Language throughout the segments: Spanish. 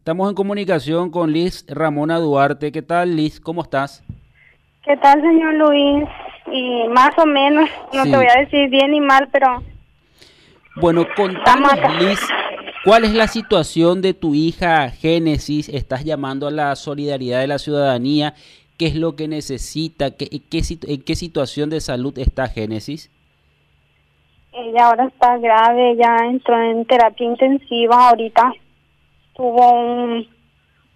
Estamos en comunicación con Liz Ramona Duarte. ¿Qué tal, Liz? ¿Cómo estás? ¿Qué tal, señor Luis? Y más o menos, no Sí. te voy a decir bien ni mal, pero Bueno, contanos, Liz, ¿cuál es la situación de tu hija Génesis? ¿Estás llamando a la solidaridad de la ciudadanía? ¿Qué es lo que necesita? ¿Qué, qué situ- ¿En qué situación de salud está Génesis? ella ahora está grave, ya entró en terapia intensiva ahorita. Tuvo un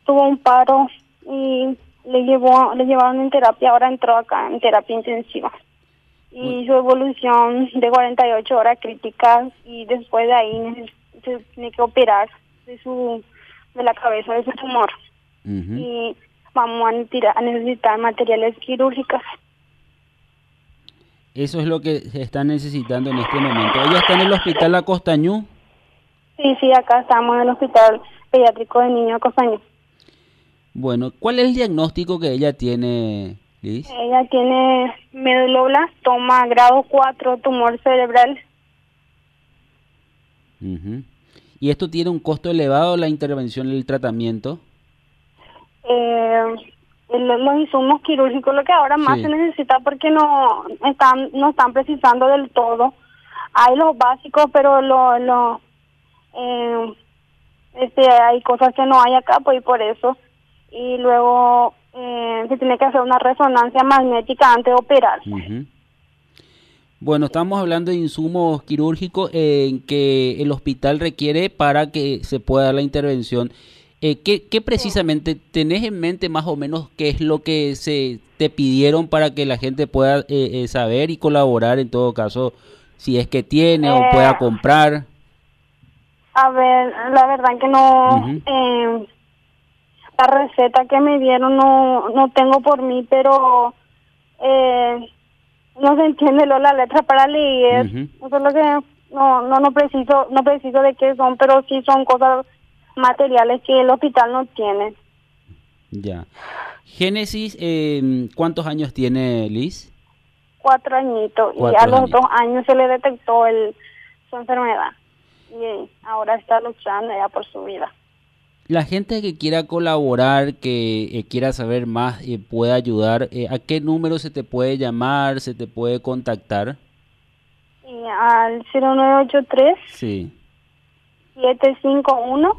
tuvo un paro y le llevó le llevaron en terapia, ahora entró acá en terapia intensiva. Y su evolución de 48 horas críticas y después de ahí se tiene que operar de su de la cabeza de su tumor. Y vamos a, necesitar- materiales quirúrgicos. Eso es lo que se está necesitando en este momento. Ella está en el hospital La Costañú. Sí, sí, acá estamos en el Hospital Pediátrico de Niños Costaño. Bueno, ¿cuál es el diagnóstico que ella tiene, Liz? Ella tiene meduloblastoma grado 4, tumor cerebral. Ujú. ¿Y esto tiene un costo elevado la intervención el tratamiento? Eh, los insumos quirúrgicos, lo que ahora más Sí. se necesita porque no están no están precisando del todo. Hay los básicos, pero lo, lo eh, este hay cosas que no hay acá, pues y por eso. Y luego eh, se tiene que hacer una resonancia magnética antes de operar. Bueno, estamos hablando de insumos quirúrgicos en que el hospital requiere para que se pueda dar la intervención. Eh, ¿qué, qué precisamente tenés en mente más o menos qué es lo que se te pidieron para que la gente pueda eh, eh, saber y colaborar en todo caso, si es que tiene o Eh, pueda comprar? A ver, la verdad que no, eh, la receta que me dieron no, no tengo por mí, pero eh, no se entiende lo la letra para leer. Ujú. Eso es lo que no, no, no preciso, no preciso de qué son, pero sí son cosas materiales que el hospital no tiene. Ya. Génesis, eh, ¿cuántos años tiene Liz? Cuatro añitos y a los dos años se le detectó el, su enfermedad y ahora está luchando ya por su vida. La gente que quiera colaborar, que eh, quiera saber más, eh, puede ayudar, eh, ¿a qué número se te puede llamar, se te puede contactar? Y al 0983 Sí, 751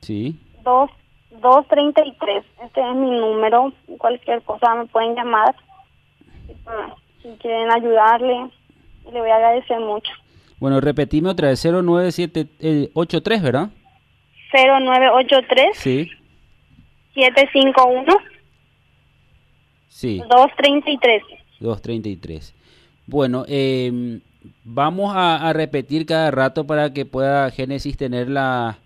sí. 2 233. Este es mi número. Cualquier cosa me pueden llamar. Si quieren ayudarle, le voy a agradecer mucho. Bueno, repetime otra vez, 09783, ¿verdad? 0983 Sí, 751 sí, 233. 233. Bueno, em, vamos a, a repetir cada rato para que pueda Génesis tener la,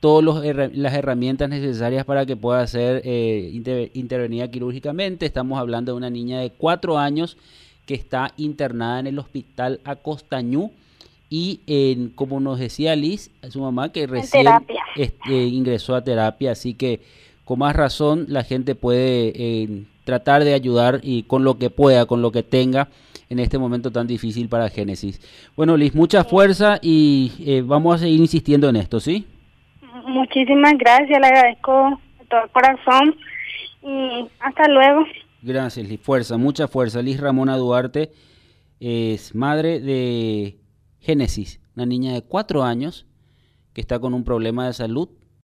todas herra- las herramientas necesarias para que pueda ser eh, inter- intervenida quirúrgicamente. Estamos hablando de una niña de cuatro años que está internada en el hospital Acostañú y en, como nos decía Liz, su mamá que recién este, ingresó a terapia, así que con más razón la gente puede eh, tratar de ayudar y con lo que pueda, con lo que tenga en este momento tan difícil para Génesis. Bueno, Liz, mucha fuerza y eh, vamos a seguir insistiendo en esto, ¿sí? Muchísimas gracias. Le agradezco de todo corazón. Y hasta luego. Gracias, Liz. Fuerza, mucha fuerza. Liz Ramona Duarte es madre de Génesis, una niña de cuatro años que está con un problema de salud